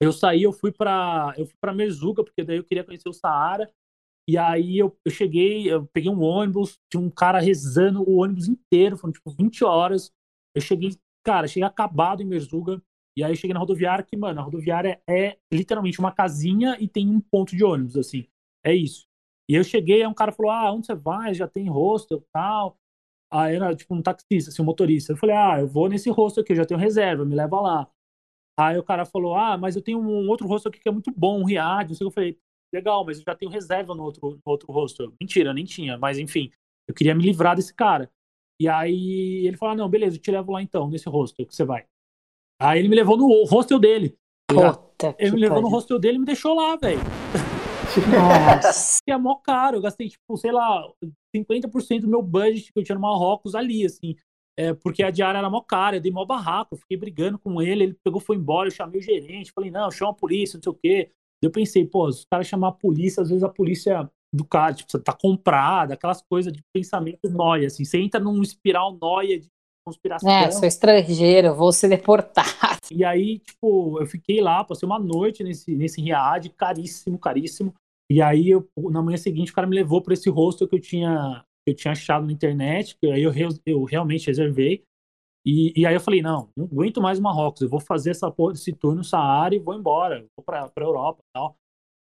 Eu saí, eu fui para eu fui para Merzuga, porque daí eu queria conhecer o Saara. E aí eu, eu cheguei, eu peguei um ônibus, tinha um cara rezando o ônibus inteiro, foram tipo 20 horas. Eu cheguei, cara, cheguei acabado em Merzuga. E aí cheguei na rodoviária que, mano, a rodoviária é literalmente uma casinha e tem um ponto de ônibus, assim. É isso. E eu cheguei, aí um cara falou, ah, onde você vai? Já tem hostel tal. Aí era tipo um taxista, assim, um motorista. Eu falei, ah, eu vou nesse hostel aqui, eu já tenho reserva, me leva lá. Aí o cara falou, ah, mas eu tenho um outro hostel aqui que é muito bom, um Riad, não sei o que eu falei, legal, mas eu já tenho reserva no outro, no outro hostel. Mentira, nem tinha, mas enfim, eu queria me livrar desse cara. E aí ele falou, ah, não, beleza, eu te levo lá então, nesse hostel que você vai. Aí ele me levou no hostel dele. Puta ele me levou no hostel dele e me deixou lá, velho. Nossa. é mó caro. Eu gastei, tipo, sei lá, 50% do meu budget que eu tinha no Marrocos ali, assim. É, porque a diária era mó cara, eu dei mó barraco, eu fiquei brigando com ele, ele pegou, foi embora, eu chamei o gerente, falei, não, chama a polícia, não sei o quê. Eu pensei, pô, se os caras chamar a polícia, às vezes a polícia do cara, tipo, você tá comprada, aquelas coisas de pensamento nóia, assim, você entra num espiral nóia de conspiração. É, sou estrangeiro, vou ser deportado. E aí, tipo, eu fiquei lá, passei uma noite nesse, nesse riad, caríssimo, caríssimo. E aí, eu, na manhã seguinte, o cara me levou para esse hostel que eu tinha, que eu tinha achado na internet, que aí eu, eu realmente reservei. E, e aí eu falei, não, não aguento mais o Marrocos, eu vou fazer essa porra desse tour no Saara e vou embora, vou pra, pra Europa e tal.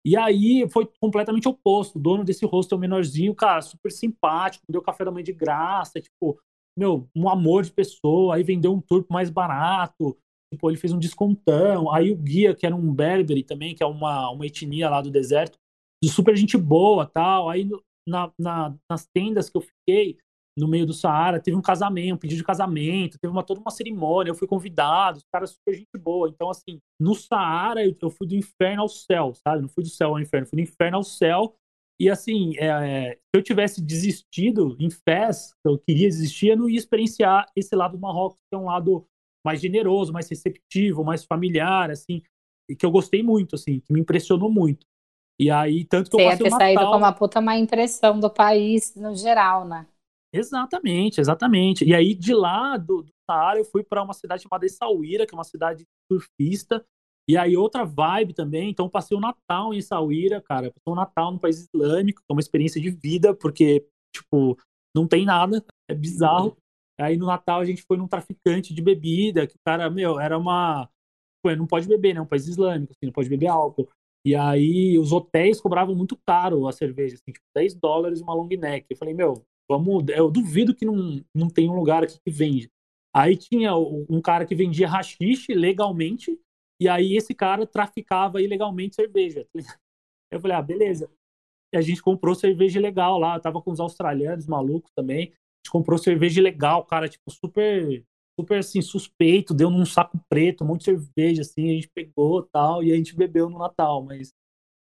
E aí foi completamente oposto. O dono desse hostel menorzinho, cara, super simpático, deu café da manhã de graça, tipo, meu, um amor de pessoa, aí vendeu um tour mais barato. tipo, ele fez um descontão. Aí o guia, que era um berbere também, que é uma, uma etnia lá do deserto, super gente boa tal. Aí na, na, nas tendas que eu fiquei, no meio do Saara, teve um casamento, um pedido de casamento, teve uma, toda uma cerimônia, eu fui convidado, os caras super gente boa. Então, assim, no Saara eu, eu, fui do inferno ao céu, sabe? Não fui do céu ao inferno, fui do inferno ao céu. E assim, é, é, se eu tivesse desistido em Fez, eu queria desistir, eu não ia experienciar esse lado do Marrocos, que é um lado mais generoso, mais receptivo, mais familiar, assim, e que eu gostei muito, assim, que me impressionou muito. E aí, tanto que Você eu passei ia ter saído com uma puta má impressão do país no geral, né? Exatamente, exatamente. E aí, de lá do, do Saara, eu fui para uma cidade chamada Essaouira, que é uma cidade surfista. E aí, outra vibe também. Então, passei o Natal em Essaouira, cara. Passei o Natal no país islâmico, é uma experiência de vida, porque, tipo, não tem nada, é bizarro. Aí, no Natal, a gente foi num traficante de bebida, que o cara, meu, era uma. Não pode beber, né? Um país islâmico, assim, não pode beber álcool. E aí, os hotéis cobravam muito caro a cerveja, assim, tipo, 10 dólares uma long neck. Eu falei, meu, Vamos, eu duvido que não, não tem um lugar aqui que vende. Aí tinha um cara que vendia rachixe legalmente, e aí esse cara traficava ilegalmente cerveja. Eu falei, ah, beleza. E a gente comprou cerveja legal lá. Eu tava com os australianos malucos também. A gente comprou cerveja legal, cara, tipo, super, super assim, suspeito. Deu num saco preto, um monte de cerveja, assim. A gente pegou tal, e a gente bebeu no Natal. Mas,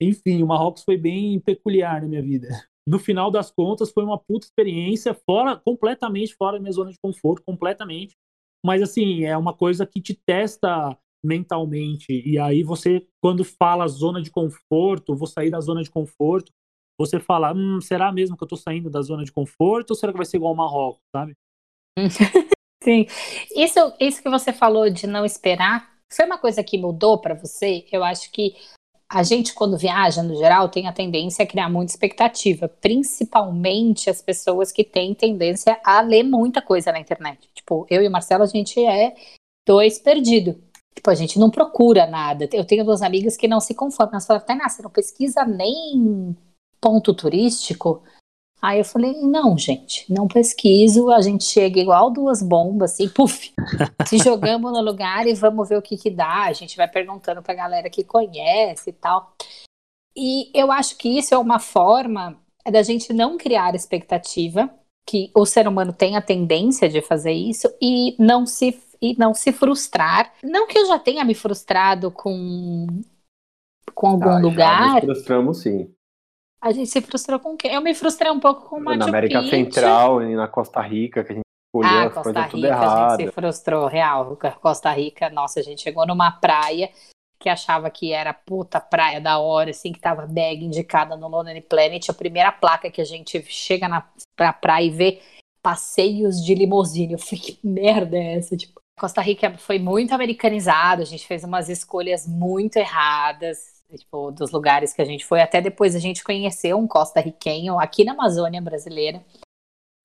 enfim, o Marrocos foi bem peculiar na minha vida no final das contas, foi uma puta experiência, fora, completamente fora da minha zona de conforto, completamente. Mas, assim, é uma coisa que te testa mentalmente. E aí você, quando fala zona de conforto, vou sair da zona de conforto, você fala, hum, será mesmo que eu tô saindo da zona de conforto ou será que vai ser igual ao Marrocos, sabe? Sim. Isso, isso que você falou de não esperar, foi uma coisa que mudou para você? Eu acho que a gente, quando viaja, no geral, tem a tendência a criar muita expectativa, principalmente as pessoas que têm tendência a ler muita coisa na internet. Tipo, eu e o Marcelo, a gente é dois perdidos. Tipo, a gente não procura nada. Eu tenho duas amigas que não se conformam. Elas falam, Tainá, você não pesquisa nem ponto turístico? Aí eu falei, não, gente, não pesquiso, a gente chega igual duas bombas, assim, puf, se jogamos no lugar e vamos ver o que que dá, a gente vai perguntando pra galera que conhece e tal. E eu acho que isso é uma forma da gente não criar expectativa, que o ser humano tem a tendência de fazer isso, e não se, e não se frustrar. Não que eu já tenha me frustrado com, com algum ah, lugar. Já nos frustramos sim. A gente se frustrou com o quê? Eu me frustrei um pouco com o Machu Na América Picchu. Central e na Costa Rica, que a gente escolheu ah, as Costa coisas Rica, tudo errado. a gente se frustrou, real. Costa Rica, nossa, a gente chegou numa praia que achava que era puta praia da hora, assim, que tava bag indicada no Lonely Planet. A primeira placa que a gente chega na pra praia e vê passeios de limusine. Eu falei, que merda é essa? Tipo, Costa Rica foi muito americanizado, a gente fez umas escolhas muito erradas tipo, dos lugares que a gente foi. Até depois a gente conheceu um costa-riquenho aqui na Amazônia brasileira.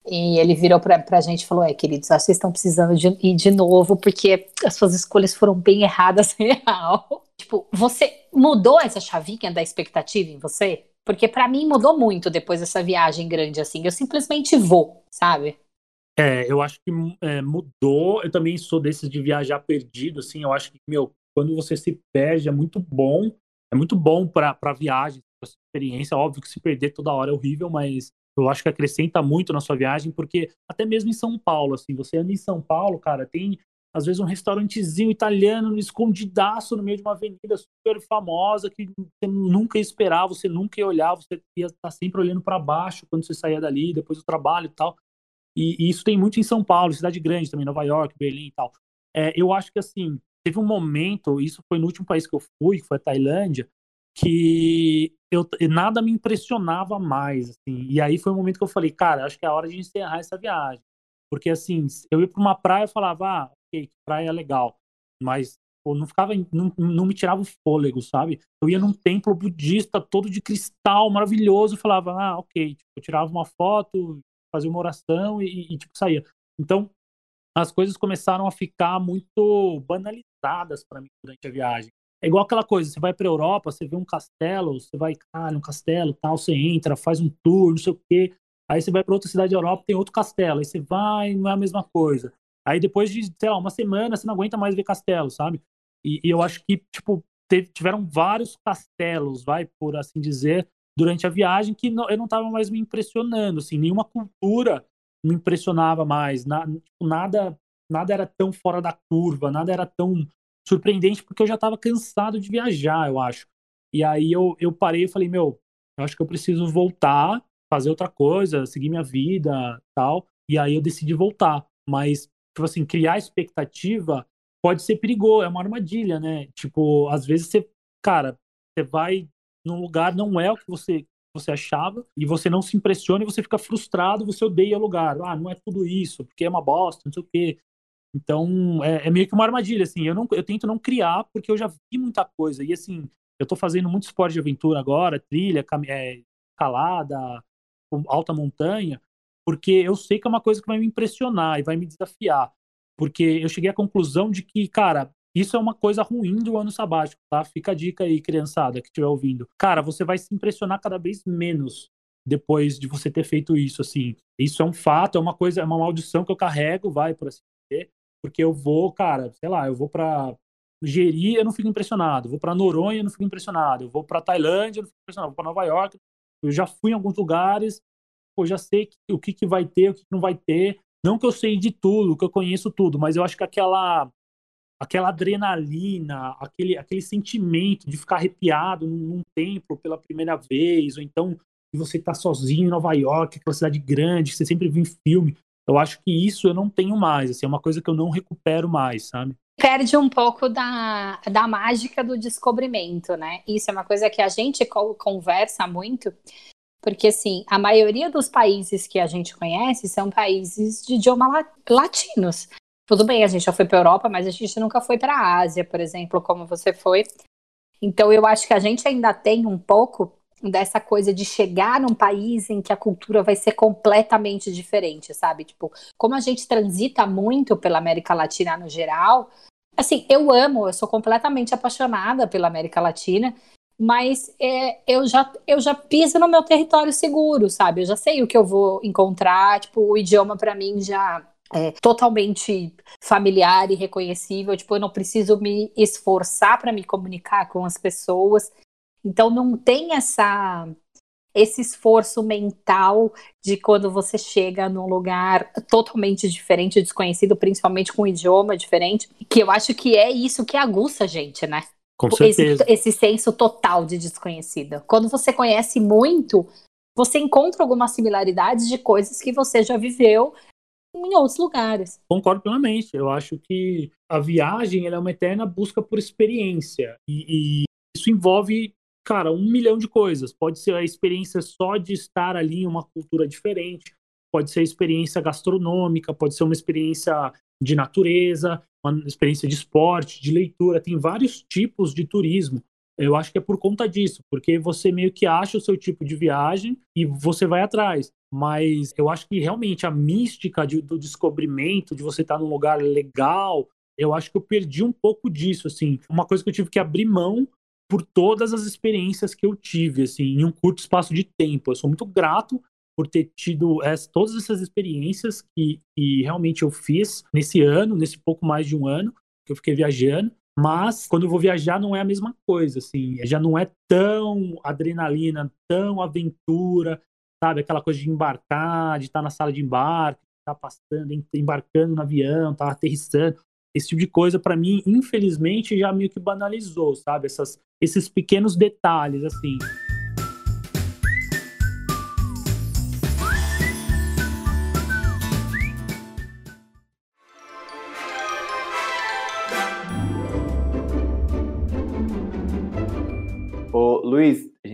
E ele virou pra, pra gente e falou: É, queridos, acho que vocês estão precisando de ir de novo, porque as suas escolhas foram bem erradas, real. Tipo, você mudou essa chavinha da expectativa em você? Porque para mim mudou muito depois dessa viagem grande, assim. Eu simplesmente vou, sabe? É, eu acho que é, mudou. Eu também sou desses de viajar perdido, assim. Eu acho que, meu, quando você se perde é muito bom é muito bom para viagem, para experiência. Óbvio que se perder toda hora é horrível, mas eu acho que acrescenta muito na sua viagem, porque até mesmo em São Paulo, assim, você anda em São Paulo, cara, tem às vezes um restaurantezinho italiano escondidaço no meio de uma avenida super famosa que você nunca ia esperar, você nunca ia olhar, você ia estar sempre olhando para baixo quando você saía dali, depois do trabalho e tal. E, isso tem muito em São Paulo, cidade grande também, Nova York, Berlim e tal. É, eu acho que assim, teve um momento, isso foi no último país que eu fui, que foi a Tailândia, que eu, nada me impressionava mais, assim. E aí foi um momento que eu falei, cara, acho que é hora de encerrar essa viagem. Porque, assim, eu ia para uma praia e falava, ah, ok, praia é legal. Mas pô, não ficava, não, não me tirava o fôlego, sabe? Eu ia num templo budista todo de cristal, maravilhoso, falava, ah, ok. Tipo, eu tirava uma foto, fazia uma oração e, e, tipo, saía. Então, as coisas começaram a ficar muito banalizadas para mim durante a viagem. É igual aquela coisa, você vai para Europa, você vê um castelo, você vai, cara, um castelo, tal, você entra, faz um tour, não sei o quê. Aí você vai para outra cidade da Europa, tem outro castelo, aí você vai, não é a mesma coisa. Aí depois de, sei lá, uma semana, você não aguenta mais ver castelo, sabe? E, e eu acho que, tipo, teve, tiveram vários castelos, vai, por assim dizer, durante a viagem que não, eu não estava mais me impressionando, assim, nenhuma cultura me impressionava mais, na, tipo, nada, nada era tão fora da curva, nada era tão surpreendente, porque eu já estava cansado de viajar, eu acho. E aí eu, eu parei e falei, meu, eu acho que eu preciso voltar, fazer outra coisa, seguir minha vida, tal. E aí eu decidi voltar. Mas, tipo assim, criar expectativa pode ser perigoso, é uma armadilha, né? Tipo, às vezes você, cara, você vai num lugar, não é o que você, você achava, e você não se impressiona e você fica frustrado, você odeia o lugar. Ah, não é tudo isso, porque é uma bosta, não sei o quê. Então, é, é meio que uma armadilha, assim. Eu, não, eu tento não criar, porque eu já vi muita coisa. E, assim, eu tô fazendo muito esporte de aventura agora, trilha, é, escalada, alta montanha, porque eu sei que é uma coisa que vai me impressionar e vai me desafiar. Porque eu cheguei à conclusão de que, cara, isso é uma coisa ruim do ano sabático, tá? Fica a dica aí, criançada, que estiver ouvindo. Cara, você vai se impressionar cada vez menos depois de você ter feito isso, assim. Isso é um fato, é uma coisa, é uma maldição que eu carrego, vai, por assim dizer, porque eu vou, cara, sei lá, eu vou para Jeri, eu não fico impressionado. Vou para Noronha, eu não fico impressionado. Eu vou para Tailândia, eu não fico impressionado. Vou para Nova York, eu já fui em alguns lugares, eu já sei o que, que vai ter, o que, que não vai ter. Não que eu sei de tudo, que eu conheço tudo, mas eu acho que aquela aquela adrenalina, aquele, aquele sentimento de ficar arrepiado num, num templo pela primeira vez, ou então você estar tá sozinho em Nova York, aquela cidade grande, que você sempre viu em filme. Eu acho que isso eu não tenho mais, assim, é uma coisa que eu não recupero mais, sabe? perde um pouco da, da mágica do descobrimento, né? Isso é uma coisa que a gente conversa muito, porque assim, a maioria dos países que a gente conhece são países de idioma latinos. Tudo bem, a gente já foi para a Europa, mas a gente nunca foi para a Ásia, por exemplo, como você foi. Então eu acho que a gente ainda tem um pouco dessa coisa de chegar num país em que a cultura vai ser completamente diferente, sabe? Tipo, como a gente transita muito pela América Latina no geral, assim, eu amo, eu sou completamente apaixonada pela América Latina, mas é, eu, já, eu já piso no meu território seguro, sabe? Eu já sei o que eu vou encontrar, tipo, o idioma para mim já é totalmente familiar e reconhecível, tipo, eu não preciso me esforçar para me comunicar com as pessoas. Então não tem essa esse esforço mental de quando você chega num lugar totalmente diferente, desconhecido, principalmente com um idioma diferente, que eu acho que é isso que aguça a gente, né? Com certeza. Esse, esse senso total de desconhecido. Quando você conhece muito, você encontra algumas similaridades de coisas que você já viveu em outros lugares. Concordo plenamente. Eu acho que a viagem é uma eterna busca por experiência. E, e, isso envolve cara, um milhão de coisas. Pode ser a experiência só de estar ali em uma cultura diferente, pode ser a experiência gastronômica, pode ser uma experiência de natureza, uma experiência de esporte, de leitura. Tem vários tipos de turismo. Eu acho que é por conta disso, porque você meio que acha o seu tipo de viagem e você vai atrás. Mas eu acho que realmente a mística de, do descobrimento, de você estar num lugar legal, eu acho que eu perdi um pouco disso, assim. Uma coisa que eu tive que abrir mão por todas as experiências que eu tive, assim, em um curto espaço de tempo. Eu sou muito grato por ter tido essa, todas essas experiências que, que realmente eu fiz nesse ano, nesse pouco mais de um ano que eu fiquei viajando. Mas quando eu vou viajar não é a mesma coisa, assim, já não é tão adrenalina, tão aventura, sabe? Aquela coisa de embarcar, de estar na sala de embarque, estar passando, embarcando no avião, estar aterrissando esse tipo de coisa, para mim, infelizmente, já meio que banalizou, sabe? Essas, esses pequenos detalhes, assim.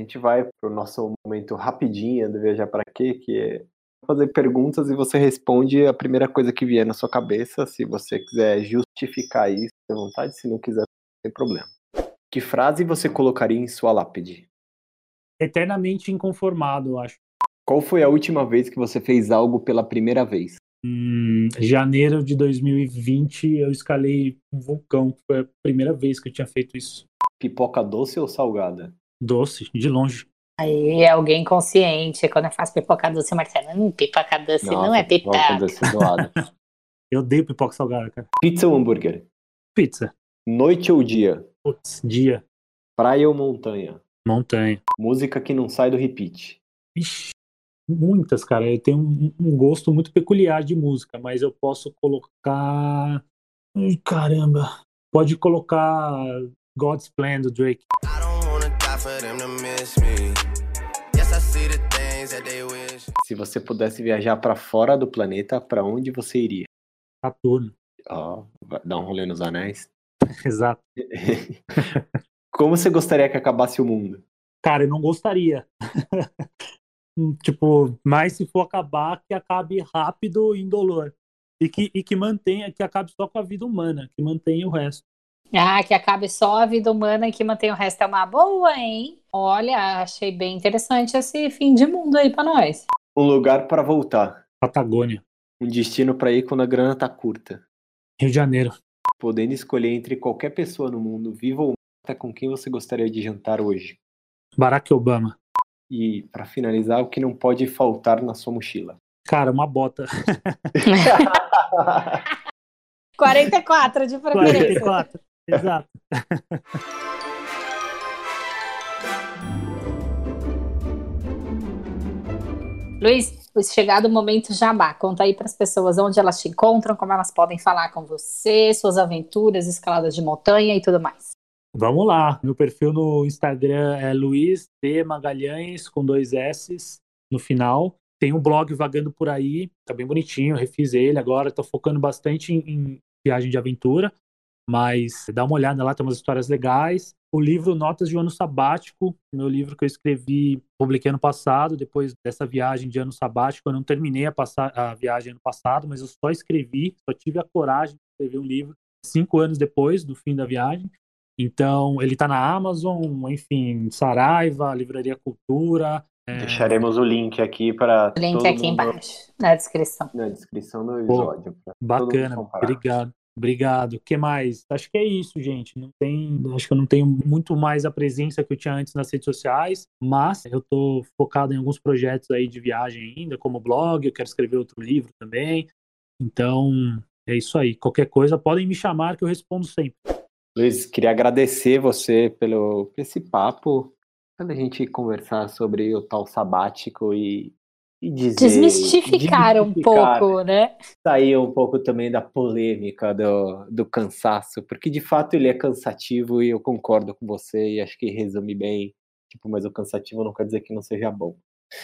Gente vai para o nosso momento rapidinho do Viajar para Quê, que é fazer perguntas e você responde a primeira coisa que vier na sua cabeça. Se você quiser justificar isso, à vontade. Se não quiser, não tem problema. Que frase você colocaria em sua lápide? Eternamente inconformado, eu acho. Qual foi a última vez que você fez algo pela primeira vez? Hum, janeiro de 2020, eu escalei um vulcão. Foi a primeira vez que eu tinha feito isso. Pipoca doce ou salgada? Doce, de longe. Aí é alguém consciente. Quando eu faço pipoca doce, Marcelo, hum, pipoca doce Nossa, não é pipoca. Pipoca doce do lado. Eu odeio pipoca salgada, cara. Pizza ou hambúrguer? Pizza. Noite ou dia? Putz, dia. Praia ou montanha? Montanha. Música que não sai do repeat. Ixi, muitas, cara. Eu tenho um, um gosto muito peculiar de música, mas eu posso colocar. Ai, caramba. Pode colocar God's Plan do Drake. I Se você pudesse viajar pra fora do planeta, pra onde você iria? Saturno. Ó, vai dar um rolê nos anéis. Exato. Como você gostaria que acabasse o mundo? Cara, eu não gostaria. tipo, mas se for acabar, que acabe rápido e indolor. E que, e que mantenha, que acabe só com a vida humana, que mantenha o resto. Ah, que acabe só a vida humana e que mantém o resto é uma boa, hein? Olha, achei bem interessante esse fim de mundo aí pra nós. Um lugar pra voltar. Patagônia. Um destino pra ir quando a grana tá curta. Rio de Janeiro. Podendo escolher entre qualquer pessoa no mundo, viva ou morta, com quem você gostaria de jantar hoje? Barack Obama. E, pra finalizar, o que não pode faltar na sua mochila? Cara, uma bota. 44 de preferência. 44. Exato. Luiz, chegado o momento jabá, conta aí para as pessoas onde elas te encontram, como elas podem falar com você, suas aventuras, escaladas de montanha e tudo mais. Vamos lá. Meu perfil no Instagram é Luiz D Magalhães com dois S no final. Tem um blog vagando por aí, tá bem bonitinho, refiz ele agora, tô focando bastante em, em viagem de aventura, mas dá uma olhada lá, tem umas histórias legais. O livro Notas de um Ano Sabático, meu livro que eu escrevi, publiquei ano passado, depois dessa viagem de ano sabático, eu não terminei a, passar, a viagem ano passado, mas eu só escrevi, só tive a coragem de escrever um livro cinco anos depois do fim da viagem. Então, ele está na Amazon, enfim, Saraiva, Livraria Cultura. é, Deixaremos o link aqui para Link todo aqui mundo embaixo, na descrição. na descrição do episódio. Bacana, obrigado. Obrigado. O que mais? Acho que é isso, gente. Não tem, acho que eu não tenho muito mais a presença que eu tinha antes nas redes sociais, mas eu tô focado em alguns projetos aí de viagem ainda, como blog, eu quero escrever outro livro também. Então, é isso aí. Qualquer coisa, podem me chamar que eu respondo sempre. Luiz, queria agradecer você pelo por esse papo, pela gente conversar sobre o tal sabático e dizer, Desmistificar um pouco, né? sair um pouco também da polêmica do, do cansaço, porque de fato ele é cansativo e eu concordo com você e acho que resume bem. Tipo, mas o cansativo não quer dizer que não seja bom.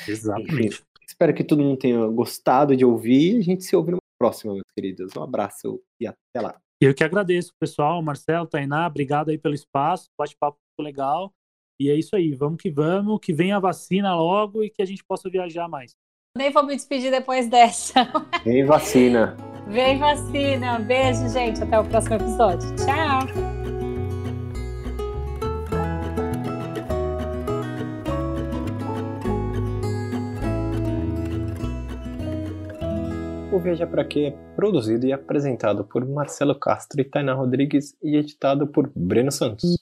Exatamente. Espero que todo mundo tenha gostado de ouvir e a gente se ouve numa próxima, meus queridos. Um abraço e até lá. Eu que agradeço, pessoal. Marcelo, Tainá, obrigado aí pelo espaço. Bate-papo muito legal. E é isso aí. Vamos que vamos. Que venha a vacina logo e que a gente possa viajar mais. Nem vou me despedir depois dessa. Vem vacina. Vem vacina. Beijo, gente. Até o próximo episódio. Tchau. O Viaja Pra Quê é produzido e apresentado por Marcelo Castro e Tainá Rodrigues e editado por Breno Santos.